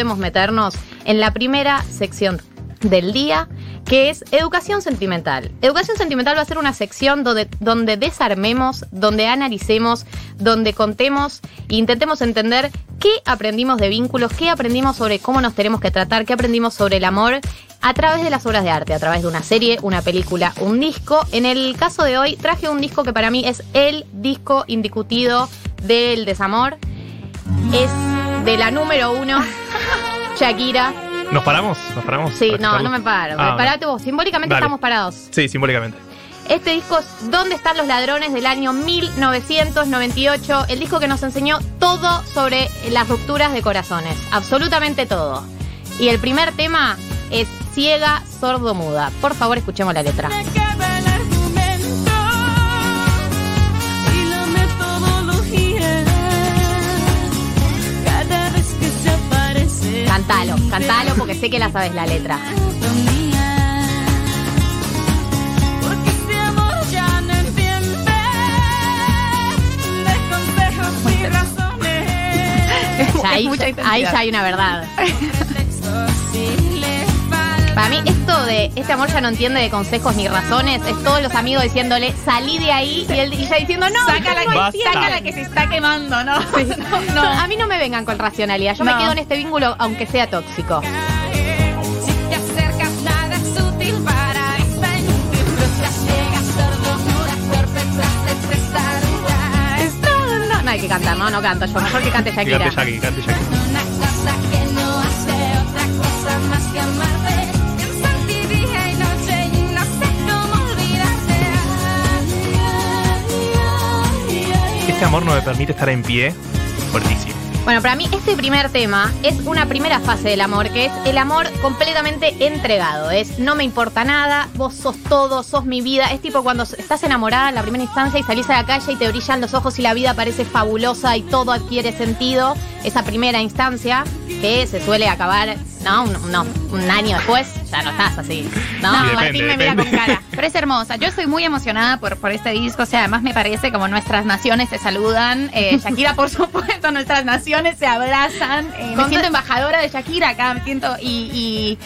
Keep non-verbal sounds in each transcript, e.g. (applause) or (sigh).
podemos meternos en la primera sección del día, que es educación sentimental. Educación sentimental va a ser una sección donde, donde desarmemos, donde analicemos, donde contemos e intentemos entender qué aprendimos de vínculos, qué aprendimos sobre cómo nos tenemos que tratar, qué aprendimos sobre el amor a través de las obras de arte, a través de una serie, una película, un disco. En el caso de hoy traje un disco que para mí es el disco indiscutido del desamor. Es de la número uno, (laughs) Shakira. ¿Nos paramos? ¿Nos paramos? Sí, no, no me paro. Ah, Parate vos. Simbólicamente Dale. estamos parados. Sí, simbólicamente. Este disco es ¿Dónde están los ladrones? del año 1998. El disco que nos enseñó todo sobre las rupturas de corazones. Absolutamente todo. Y el primer tema es Ciega, Sordo, Muda. Por favor, escuchemos la letra. Cantalo, porque sé que la sabes la letra. Este (laughs) ahí, ahí ya hay una verdad. Para mí, esto de este amor ya no entiende de consejos ni razones, es todos los amigos diciéndole, salí de ahí, y él y ella diciendo, no, Saca la, yo no que, se está quemando, ¿no? (laughs) (laughs) No, no. a mí no me vengan con racionalidad. Yo me No. quedo en este vínculo aunque sea tóxico. No, no hay que cantar, no, no canto yo. Mejor que cante Shakira. cante que cante Jackie. Una cosa Este amor no me permite estar en pie. Fuertísimo. Bueno, para mí este primer tema es una primera fase del amor, que es el amor completamente entregado. Es no me importa nada, vos sos todo, sos mi vida. Es tipo cuando estás enamorada en la primera instancia y salís a la calle y te brillan los ojos y la vida parece fabulosa y todo adquiere sentido. Esa primera instancia que se suele acabar, ¿no? Un, no, un año después ya no estás así. No, No, depende, Martín me mira depende. con cara. (laughs) Pero es hermosa. Yo estoy muy emocionada por, por este disco. O sea, además me parece como nuestras naciones se saludan. Eh, (laughs) Shakira, por supuesto, nuestras naciones se abrazan. Eh, me siento embajadora de Shakira acá. Me siento. Y, y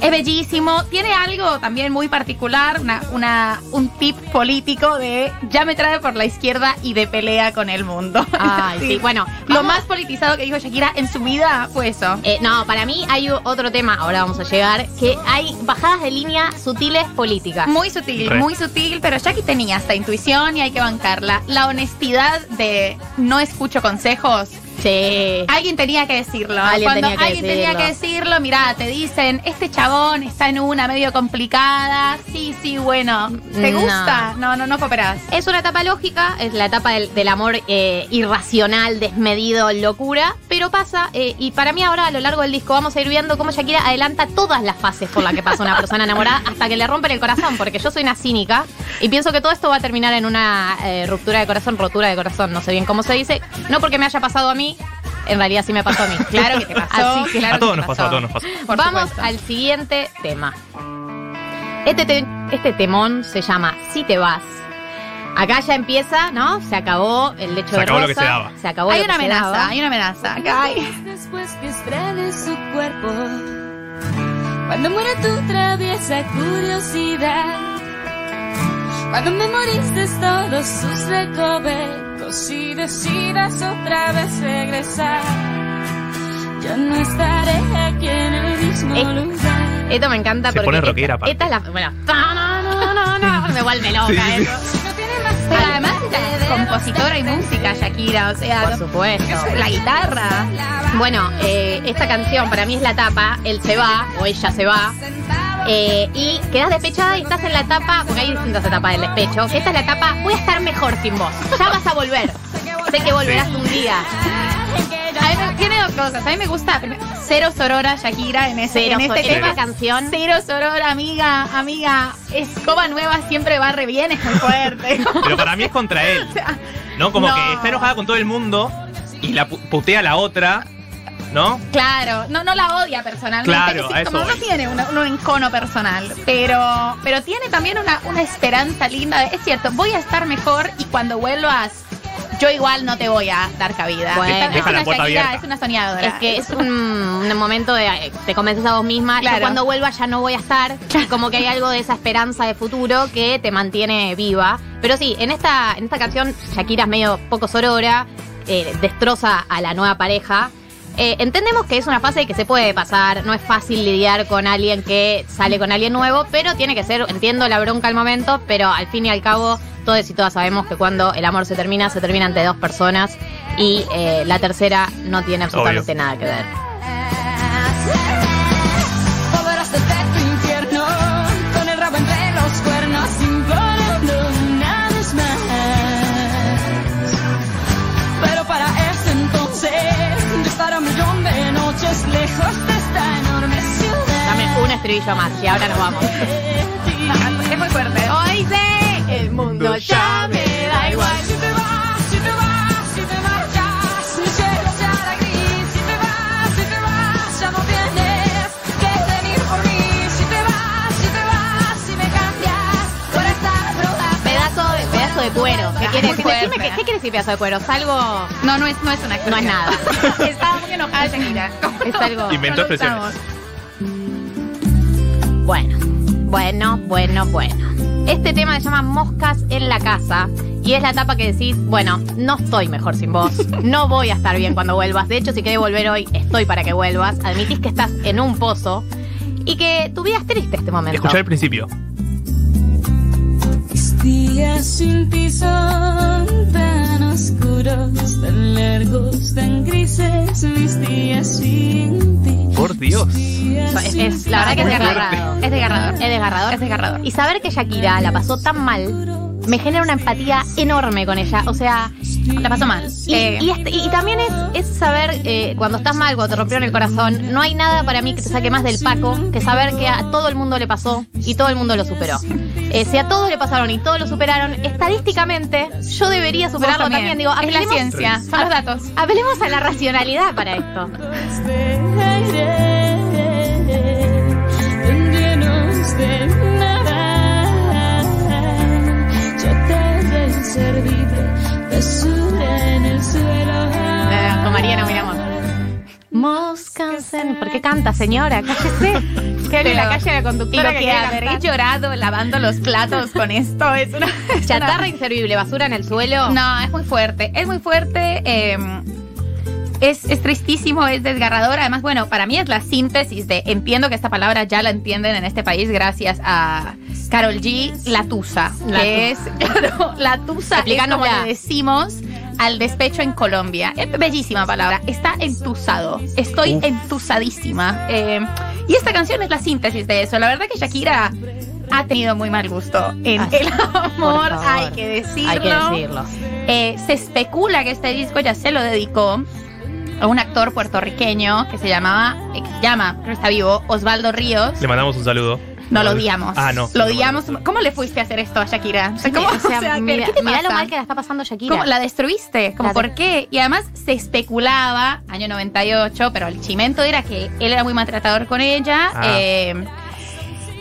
es bellísimo. Tiene algo también muy particular. Una, una, un tip político de ya me trae por la izquierda y de pelea con el mundo. Ay, (laughs) sí, bueno, Lo vamos- más politizado que dijo Shakira en su vida fue eso. Eh, no, para mí hay otro tema, ahora vamos a llegar, que hay bajadas de línea sutiles políticas. Muy sutil, Re. muy sutil, pero Jackie tenía esta intuición y hay que bancarla. La honestidad de no escucho consejos. Sí. Alguien tenía que decirlo. Alguien Cuando tenía que alguien tenía decirlo. que decirlo, mirá, te dicen, este chabón está en una medio complicada. Sí, sí, bueno. ¿Te No. gusta? No, no, no cooperás. Es una etapa lógica, es la etapa del, del amor eh, irracional, desmedido, locura, pero pasa, eh, y para mí ahora a lo largo del disco vamos a ir viendo cómo Shakira adelanta todas las fases por las que pasa una persona enamorada hasta que le rompen el corazón, porque yo soy una cínica y pienso que todo esto va a terminar en una eh, ruptura de corazón, rotura de corazón, no sé bien cómo se dice, no porque me haya pasado a mí, en realidad sí me pasó a mí. (laughs) Claro que te pasó. Así que- claro a todos que nos te pasó, a todos nos pasó. Por Vamos supuesto. al siguiente tema. Este, te- este temón se llama Si te vas. Acá ya empieza, ¿no? Se acabó el lecho Se de acabó lo rosa. que se daba. Se acabó Hay lo una que se amenaza, daba. hay una amenaza. Acá hay- Después que estrene su cuerpo, cuando muera tu traviesa curiosidad, cuando memorices todos sus y decidas otra vez regresar, yo no estaré aquí en el mismo Eh, lugar. Esto me encanta Se porque pone esta- rockera, aparte. esta, es la bueno, no, no, no, no, no, me vuelve loca Sí, sí, sí. eso. No tiene más Pero además es compositora y música, Shakira. O sea, Por supuesto. la guitarra. Bueno, eh, esta canción para mí es la etapa, él se va o ella se va. Eh, y quedas despechada y estás en la etapa, porque hay distintas etapas del despecho. Esta es la etapa, voy a estar mejor sin vos. Ya vas a volver. Sé que volverás un día. A mí me- tiene dos cosas. A mí me gusta cero sorora Shakira en, ese, Cero en este tema. Canción. Cero sorora, amiga, amiga. Escoba nueva siempre va re bien, es muy fuerte. (laughs) Pero para mí es contra él. (laughs) ¿No? Como No. que está enojada con todo el mundo y la pu- putea a la otra, ¿no? Claro, no, no la odia personalmente. Claro, Sí, a eso como no tiene un encono personal, pero, pero tiene también una, una esperanza linda. de, es cierto, voy a estar mejor y cuando vuelvas yo igual no te voy a dar cabida. Bueno. Esta- es la una puerta Shakira, es una soñadora. Es que es un, un momento de te convences a vos misma. Yo Claro. cuando vuelva ya no voy a estar. Y como que hay algo de esa esperanza de futuro que te mantiene viva. Pero sí, en esta, en esta canción Shakira es medio poco sorora, eh, destroza a la nueva pareja. Eh, entendemos que es una fase que se puede pasar, no es fácil lidiar con alguien que sale con alguien nuevo, pero tiene que ser, entiendo la bronca al momento, pero al fin y al cabo todos y todas sabemos que cuando el amor se termina, se termina entre dos personas y eh, la tercera no tiene absolutamente nada que ver. Dame un estribillo más y ahora nos vamos. es muy fuerte. Hoy sé, el mundo ya me da igual. Si te vas, si te vas, si te marchas, mi cielo se hará gris. Si te vas, si te vas, ya no tienes que venir por mí. Si te vas, si te vas, si me cambias por esta droga. Pedazo de, pedazo de cuero. ¿Qué quiere decir? Decime, ¿qué, ¿Qué quiere decir pedazo de cuero? Salgo. No, no es, no es una No es nada. (laughs) Estaba muy enojada Shakira. (laughs) Es algo. Inventó expresiones. Bueno, bueno, bueno, bueno. Este tema se llama Moscas en la casa. Y es la etapa que decís, bueno, no estoy mejor sin vos. No voy a estar bien cuando vuelvas. De hecho, si querés volver hoy, estoy para que vuelvas. Admitís que estás en un pozo. Y que tu vida es triste este momento. Escuchar el principio. Mis días sin ti son tan oscuros, tan largos, tan grises. Mis días sin ti. Por Dios. Es, la verdad que es desgarrador. Es desgarrador. Es desgarrador. Es desgarrador. Y saber que Shakira la pasó tan mal me genera una empatía enorme con ella. O sea, La pasó mal. y, Eh, y este- y también es, es saber eh, cuando estás mal, cuando te rompieron el corazón, no hay nada para mí que te saque más del paco que saber que a todo el mundo le pasó y todo el mundo lo superó. Eh, si a todos le pasaron y todos lo superaron, estadísticamente yo debería superarlo también. Digo, es la ciencia. Son los datos. (laughs) Hablemos a la racionalidad para esto. Con Mariana, miramos. Moscas en... ¿Por qué canta, señora? Cállese. Que en la calle a la conductora que que habré cantar. llorado lavando los platos con esto es una. (laughs) es Chatarra una- inservible, basura en el suelo. No, es muy fuerte. Es muy fuerte. eh, es, es tristísimo, es desgarrador. Además, bueno, para mí es la síntesis de. Entiendo que esta palabra ya la entienden en este país gracias a Carol G, la tusa. La que es, (laughs) claro, la tusa es como le decimos al despecho en Colombia. Es bellísima palabra. Está entusado. Estoy Uf. entusadísima. Eh, y esta canción es la síntesis de eso. La verdad que Shakira ha tenido muy mal gusto en Ay, el amor, hay que decirlo. Hay que decirlo. Eh, se especula que este disco ya se lo dedicó a un actor puertorriqueño que se llamaba, eh, que se llama, creo que está vivo, Osvaldo Ríos. Le mandamos un saludo. No lo odiamos. Ah, no. Lo odiamos. ¿Cómo le fuiste a hacer esto a Shakira? ¿Cómo? O sea, (laughs) ¿qué- mira, ¿qué te mira lo mal que la está pasando Shakira. ¿Cómo la destruiste? ¿Cómo La por qué? Y además se especulaba, año 98, pero el chimento era que él era muy maltratador con ella. Ah. eh,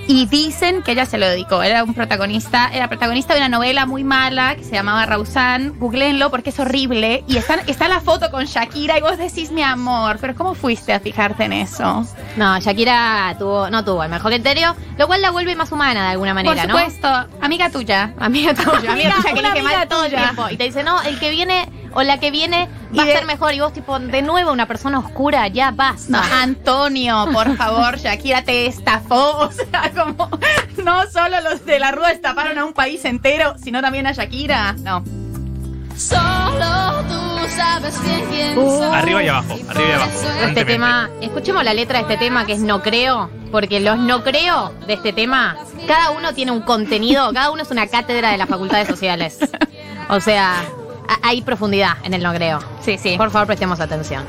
y dicen que ella se lo dedicó. Era un protagonista, era protagonista de una novela muy mala que se llamaba Rausan. Googleenlo porque es horrible. Y está, está la foto con Shakira y vos decís mi amor. Pero ¿cómo fuiste a fijarte en eso? No, Shakira tuvo, no tuvo el mejor criterio, lo cual la vuelve más humana de alguna manera, Por ¿no? supuesto, amiga tuya. Amiga tuya, amiga tuya que amiga el tuya. tiempo. Y te dice, no, el que viene o la que viene va de- a ser mejor. Y vos, tipo, de nuevo una persona oscura, ya basta. No, Antonio, por (laughs) favor, Shakira te estafó. O sea, como no solo los de la Rúa estafaron a un país entero, sino también a Shakira. No. Solo tú sabes bien quién Uh. soy. Arriba y abajo, arriba y abajo. Este tema, escuchemos la letra de este tema que es No Creo, porque los No Creo de este tema, cada uno tiene un contenido, cada uno es una cátedra de las facultades sociales. O sea, hay profundidad en el No Creo. Sí, sí. Por favor, prestemos atención.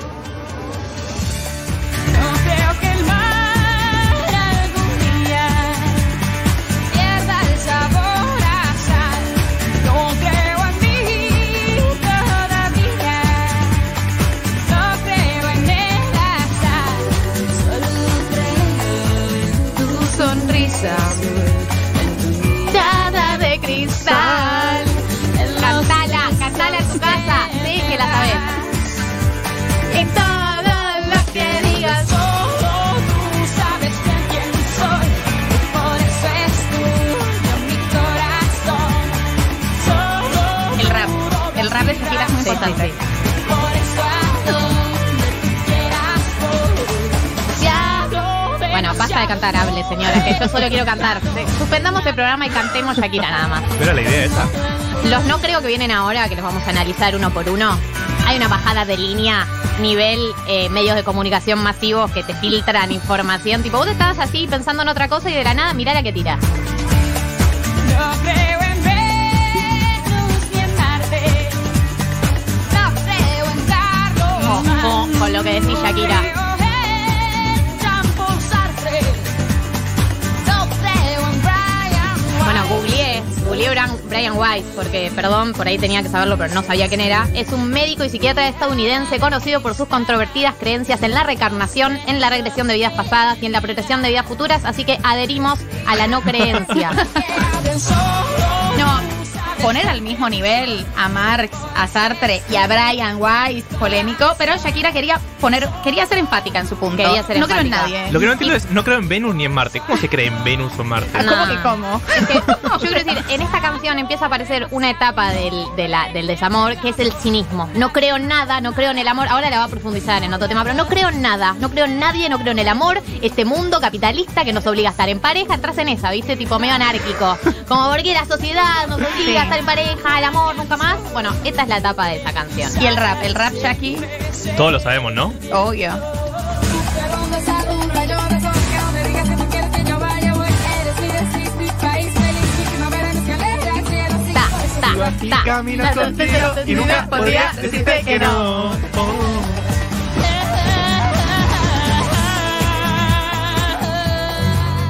Programa y cantemos Shakira nada más. Pero la idea esa. Los no creo que vienen ahora, que los vamos a analizar uno por uno. Hay una bajada de línea, nivel eh, medios de comunicación masivos que te filtran información. Tipo, vos estabas así pensando en otra cosa y de la nada, mirá la que tira. No creo en Venus ni en Marte. No creo en Carlos. Ojo con lo que decís, Shakira. Googleé, Brian Weiss, porque, perdón, por ahí tenía que saberlo, pero no sabía quién era. Es un médico y psiquiatra estadounidense conocido por sus controvertidas creencias en la reencarnación, en la regresión de vidas pasadas y en la protección de vidas futuras, así que adherimos a la no creencia. (laughs) No, poner al mismo nivel a Marx, a Sartre y a Brian Weiss, polémico, pero Shakira quería poner, quería ser enfática en su punto. Quería ser no creo en nadie. Lo que no entiendo es, no creo en Venus ni en Marte. ¿Cómo se cree en Venus o en Marte? No. ¿Cómo que cómo? Es que, (laughs) yo quiero decir, en esta canción empieza a aparecer una etapa del, de la- del desamor que es el cinismo. No creo en nada, no creo en el amor. Ahora la va a profundizar en otro tema, pero no creo en nada. No creo en nadie, no creo en el amor. Este mundo capitalista que nos obliga a estar en pareja, entras en esa, ¿viste? Tipo medio anárquico. Como porque la sociedad nos obliga Sí. a estar en pareja, el amor nunca más. Bueno, esta es la etapa de esa canción. Y el rap, el rap Shaki, Todos lo sabemos, ¿no? obvio. Ta, ta, ta. contigo y nunca podría decirte que no.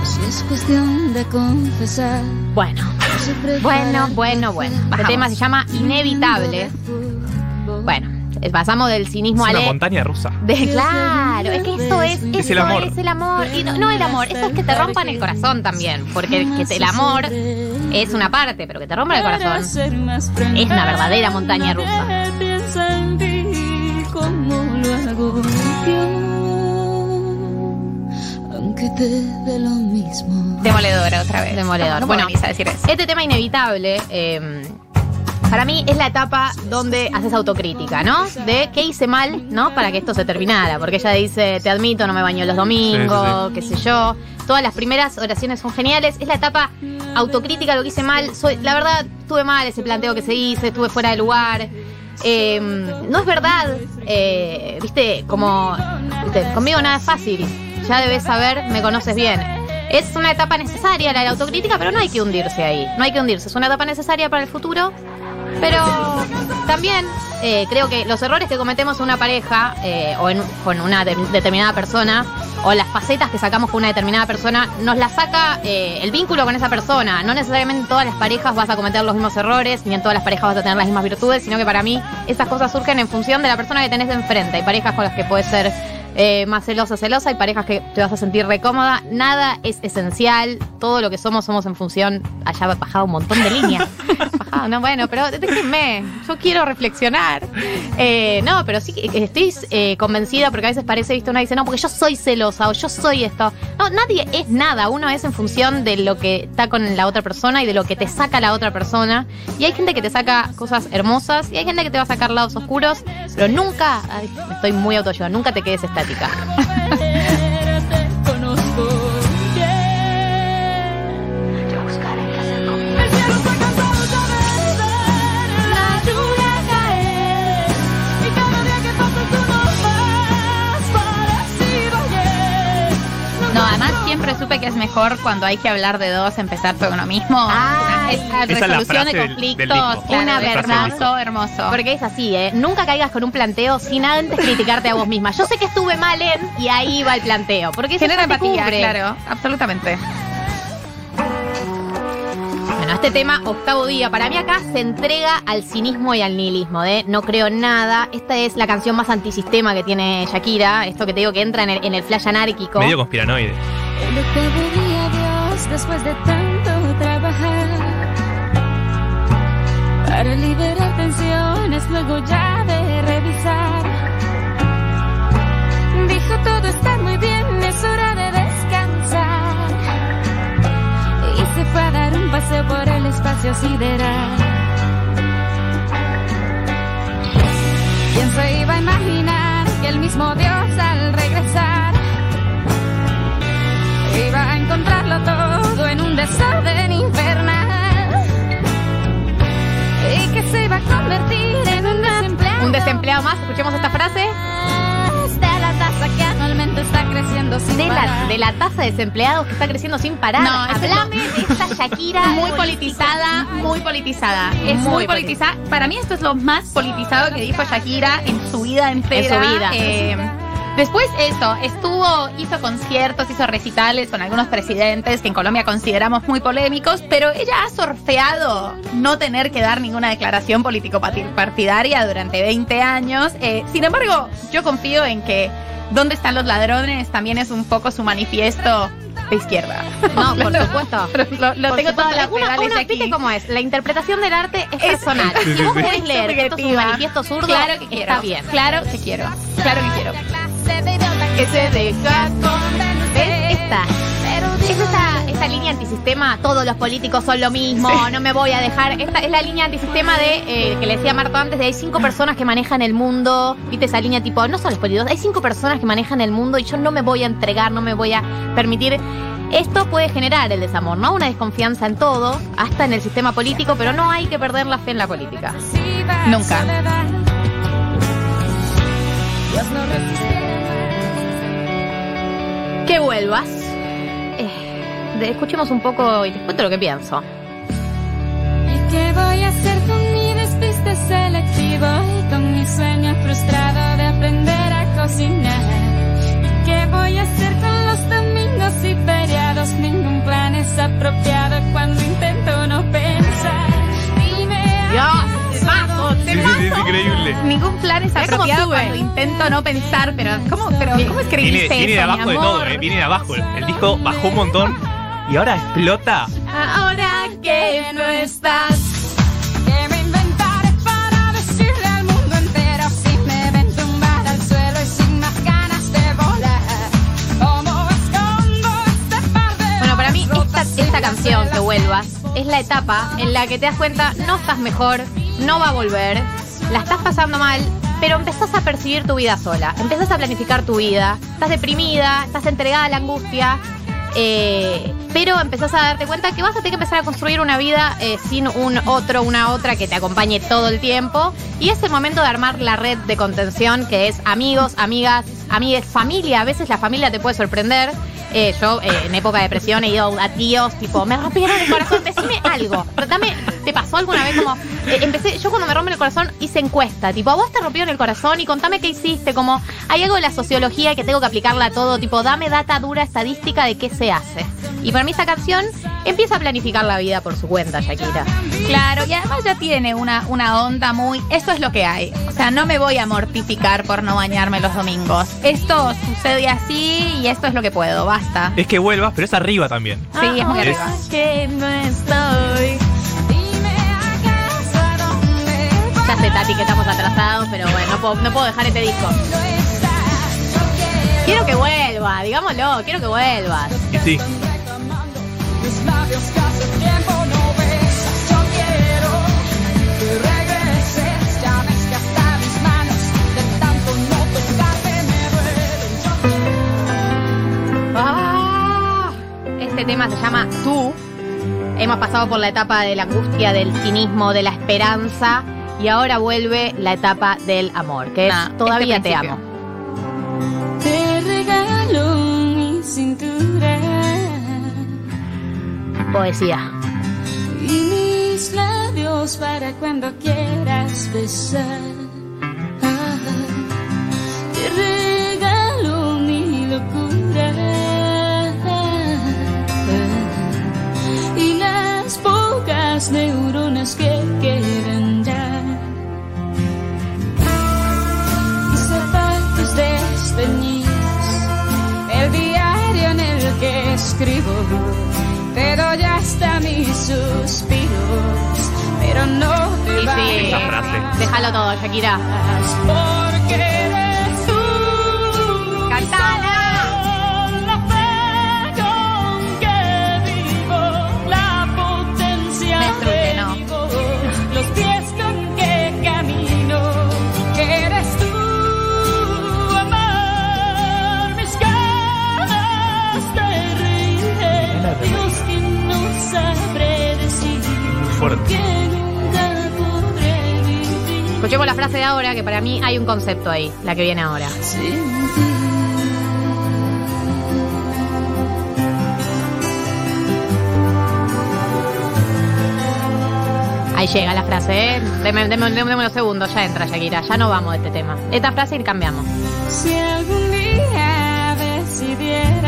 Si es cuestión de confesar. Bueno, bueno, bueno, bueno. Este Bajamos. tema se llama Inevitable. Bueno, pasamos del cinismo Es al... una montaña rusa. De, claro, es que eso es, Es eso el amor. es el amor. Y no, no el amor, eso es que te rompan el corazón también. Porque que el amor es una parte, pero que te rompa el corazón es una verdadera montaña rusa. Aunque te dé lo mismo. Demoledora otra vez. Demoledor. No, no Bueno, a decir eso. Este tema inevitable, eh, para mí es la etapa donde haces autocrítica, ¿no? De qué hice mal, ¿no? Para que esto se terminara. Porque ella dice, te admito, no me baño los domingos, qué sé yo. Todas las primeras oraciones son geniales. Es la etapa autocrítica, lo que hice mal. Soy, la verdad, estuve mal ese planteo que se hizo, estuve fuera de lugar. Eh, no es verdad, eh, viste, como, viste, conmigo nada es fácil. Ya debes saber, me conoces bien. Es una etapa necesaria la la autocrítica, pero no hay que hundirse ahí. No hay que hundirse. Es una etapa necesaria para el futuro. Pero también eh, creo que los errores que cometemos en una pareja eh, o en- con una de- determinada persona o las facetas que sacamos con una determinada persona nos las saca eh, el vínculo con esa persona. No necesariamente en todas las parejas vas a cometer los mismos errores, ni en todas las parejas vas a tener las mismas virtudes, sino que para mí esas cosas surgen en función de la persona que tenés de enfrente. Hay parejas con las que puedes ser eh, más celosa, celosa, hay parejas que te vas a sentir recómoda. Nada es esencial, todo lo que somos somos en función. Allá ha bajado un montón de líneas. (laughs) Bajado, no, bueno, pero déjenme, yo quiero reflexionar. Eh, no, pero sí que estoy eh, convencida porque a veces parece, viste, una dice, no, porque yo soy celosa o yo soy esto. No, nadie es nada, uno es en función de lo que está con la otra persona y de lo que te saca la otra persona. Y hay gente que te saca cosas hermosas y hay gente que te va a sacar lados oscuros, pero nunca, ay, estoy muy autoayuda, nunca te quedes estática. Te conozco bien. El cielo siempre supe que es mejor cuando hay que hablar de dos, empezar por uno mismo. Ay. Esa Esa es la resolución frase de del- conflictos, del disco. claro, Una es verdad. hermoso, hermoso. Porque es así, ¿eh? Nunca caigas con un planteo sin antes criticarte a vos misma. Yo sé que estuve mal en y ahí va el planteo. Porque eso Genera empatía, claro, absolutamente. Bueno, este tema, octavo día, para mí acá se entrega al cinismo y al nihilismo, de no creo en nada. Esta es la canción más antisistema que tiene Shakira, esto que te digo que entra en el, en el flash anárquico. Medio conspiranoide. El octavo día, Dios, después de tanto trabajar para liberar tensiones, luego ya de revisar. Dijo todo está muy bien, es hora de descansar. Y se fue a dar un paseo por el espacio sideral. ¿Quién se iba a imaginar que el mismo Dios al regresar encontrarlo todo en un desorden infernal y que se va a convertir en un desempleado. Un desempleado más, escuchemos esta frase. De la tasa que anualmente está creciendo sin de parar. La, de la tasa de desempleados que está creciendo sin parar. No, Hablame de esta Shakira. (laughs) Muy politizada, muy politizada. Es muy, muy politizada. Para mí esto es lo más politizado que dijo Shakira en su vida entera. En su vida. Eh, después esto, estuvo, hizo conciertos, hizo recitales con algunos presidentes que en Colombia consideramos muy polémicos, pero ella ha sorfeado no tener que dar ninguna declaración político-partidaria durante 20 años. Eh, sin embargo, yo confío en que ¿Dónde están los ladrones? También es un poco su manifiesto de izquierda. No, por (laughs) supuesto. (laughs) Lo, lo Por tengo todas las Una- regales una- aquí. ¿viste cómo es? La interpretación del arte es, Es- personal. (laughs) Sí, sí, Si vos sí. querés leer esto es un Subjetiva. manifiesto zurdo, Claro que quiero. está bien. Claro que quiero. Claro que quiero. Que se deja ¿Ves? Esta. Es esta, esta línea antisistema, todos los políticos son lo mismo, no me voy a dejar. Esta es la línea antisistema de, eh, que le decía Marto antes, de hay cinco personas que manejan el mundo. ¿Viste esa línea tipo, no son los políticos, hay cinco personas que manejan el mundo y yo no me voy a entregar, no me voy a permitir. Esto puede generar el desamor, ¿no? Una desconfianza en todo, hasta en el sistema político, pero no hay que perder la fe en la política. Nunca. Que vuelvas. De- escuchemos un poco y te cuento lo que pienso. ¿Y qué voy a hacer con mi despiste selectivo y con mi sueño frustrado de aprender a cocinar? ¿Y qué voy a hacer con los domingos y feriados? Ningún plan es apropiado cuando intento no pensar. Dime Dios, temazo, Sí, sí, sí, es increíble. Ningún plan es apropiado cuando intento no pensar, pero ¿cómo, pero, ¿cómo Viene, escribiste viene de eso, abajo mi de todo, amor? eh, viene de abajo. El, el disco bajó un montón y ahora explota. Ahora que no estás. Que me inventaré para decirle al mundo entero si me ven tumbar al suelo y sin más ganas de volar. ¿Cómo escondo este par de Bueno, para mí esta, esta canción, Que vuelvas, es la etapa en la que te das cuenta, no estás mejor, no va a volver, la estás pasando mal, pero empezás a percibir tu vida sola, empezás a planificar tu vida, estás deprimida, estás entregada a la angustia, eh, pero empezás a darte cuenta que vas a tener que empezar a construir una vida eh, sin un otro, una otra que te acompañe todo el tiempo. Y es el momento de armar la red de contención que es amigos, amigas, amigues, familia. A veces la familia te puede sorprender. Eh, yo en época de depresión he ido a tíos, tipo, me rompieron el corazón, decime algo. Dame, ¿te pasó alguna vez como, eh, empecé, yo cuando me rompen el corazón hice encuesta, tipo, a vos te rompieron el corazón y contame qué hiciste, como, hay algo de la sociología que tengo que aplicarla a todo, tipo, dame data dura estadística de qué se hace. Y para mí esta canción empieza a planificar la vida por su cuenta, Shakira. Claro, y además ya tiene una, una onda muy. Esto es lo que hay. O sea, no me voy a mortificar por no bañarme los domingos. Esto sucede así y esto es lo que puedo, basta. Es que vuelvas, pero es arriba también. Sí, es muy Es- arriba. Que no estoy. Tati, que estamos atrasados, pero bueno, no puedo, no puedo dejar este disco. quiero que vuelva, digámoslo, quiero que vuelvas. Y sí. Ah, Este tema se llama Tú. Hemos pasado por la etapa de la angustia, del cinismo, de la esperanza y ahora vuelve la etapa del amor, que es Nah, todavía este te amo. Te regalo mi cintura Poesía. y mis labios para cuando quieras besar. Ah, te regalo mi locura y las pocas neuronas que Te doy hasta mis suspiros, pero no te Sí, sí. vayas. Esa frase. Déjalo todo, Shakira. Escuchemos la frase de ahora, que para mí hay un concepto ahí, la que viene ahora. Ahí llega la frase, ¿eh? Deme, deme- deme unos segundos, ya entra Shakira, ya no vamos de este tema. Esta frase y cambiamos. Si algún día decidieras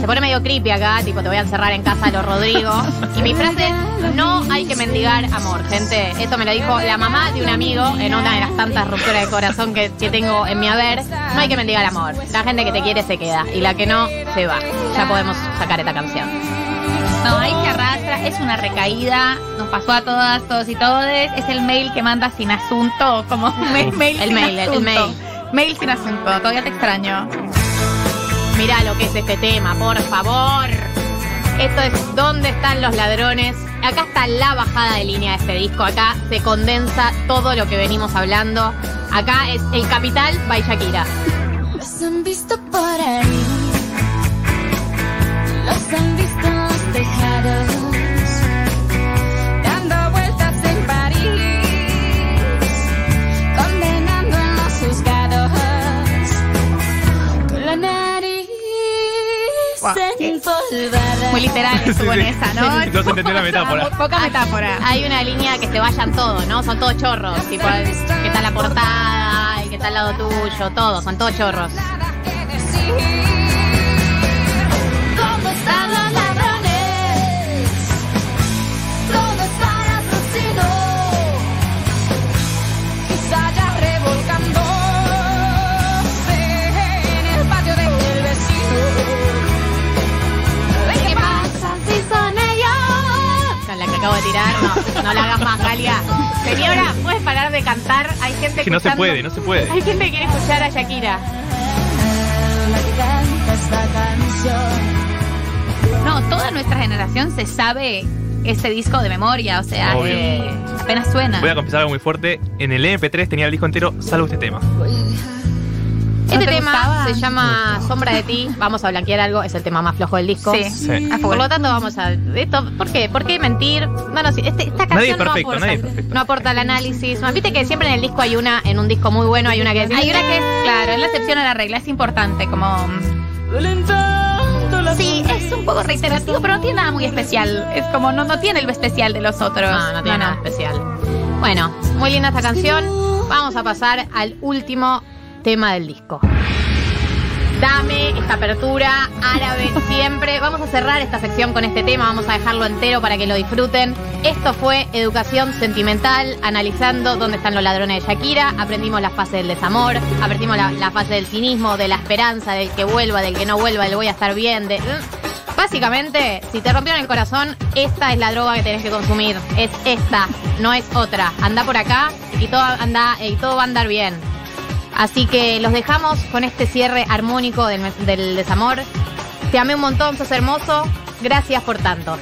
Se pone medio creepy acá, tipo te voy a encerrar en casa de los Rodrigo. (laughs) Y mi frase es, no hay que mendigar amor, gente. Esto me lo dijo la mamá de un amigo en una de las tantas rupturas de corazón que, que tengo en mi haber. No hay que mendigar amor. La gente que te quiere se queda y la que no, se va. Ya podemos sacar esta canción. No, ahí se arrastra, es una recaída, nos pasó a todas, todos y todes, es el mail que manda sin asunto, como (laughs) ma- mail el sin mail, el- mail. Mail sin asunto, todavía te extraño. Mirá lo que es este tema, por favor. Esto es ¿Dónde están los ladrones? Acá está la bajada de línea de este disco. Acá se condensa todo lo que venimos hablando. Acá es El Capital by Shakira. Los han visto por ahí, los han visto en los tejados, Muy literal (laughs) estuvo Sí, en sí. esa, ¿no? (laughs) No se entendió la metáfora. Poca metáfora. Hay una línea que se vayan todos, ¿no? Son todos chorros. Tipo, el que está en la portada, el que está al lado tuyo, todos, son todos chorros. Galia. Señora, ¿puedes parar de cantar? Hay gente Que no se puede, no se puede. Hay gente que quiere escuchar a Shakira. Que. No, toda nuestra generación se sabe este disco de memoria, o sea, Obvio. eh, apenas suena. Voy a confesar algo muy fuerte. En el MP3 tenía el disco entero, salvo este tema. Este te tema gustaba? se llama Sombra de ti. Vamos a blanquear algo, es el tema más flojo del disco. Sí, Por lo tanto, vamos a. Esto, ¿Por qué? ¿Por qué mentir? No, no, sí, este- esta canción Nadie es perfecto, no, aporta, nadie es perfecto. no aporta el análisis. Viste que siempre en el disco hay una, en un disco muy bueno, hay una que Hay una que es, claro, es la excepción a la regla, es importante, como... Sí, es un poco reiterativo, pero no tiene nada muy especial. Es como, no, no tiene lo especial de los otros. No, no tiene nada especial. Bueno, muy linda esta canción. Vamos a pasar al último tema del disco. Dame esta apertura árabe (laughs) siempre. Vamos a cerrar esta sección con este tema, vamos a dejarlo entero para que lo disfruten. Esto fue Educación Sentimental, analizando dónde están los ladrones de Shakira. Aprendimos la fase del desamor, aprendimos la, la fase del cinismo, de la esperanza, del que vuelva, del que no vuelva, del voy a estar bien, de... Básicamente, si te rompieron el corazón, esta es la droga que tenés que consumir. Es esta, no es otra. Anda por acá y todo, anda, y todo va a andar bien. Así que los dejamos con este cierre armónico del, desamor. Te amé un montón, sos hermoso. Gracias por tanto.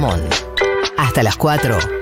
Ramón. Hasta las 4.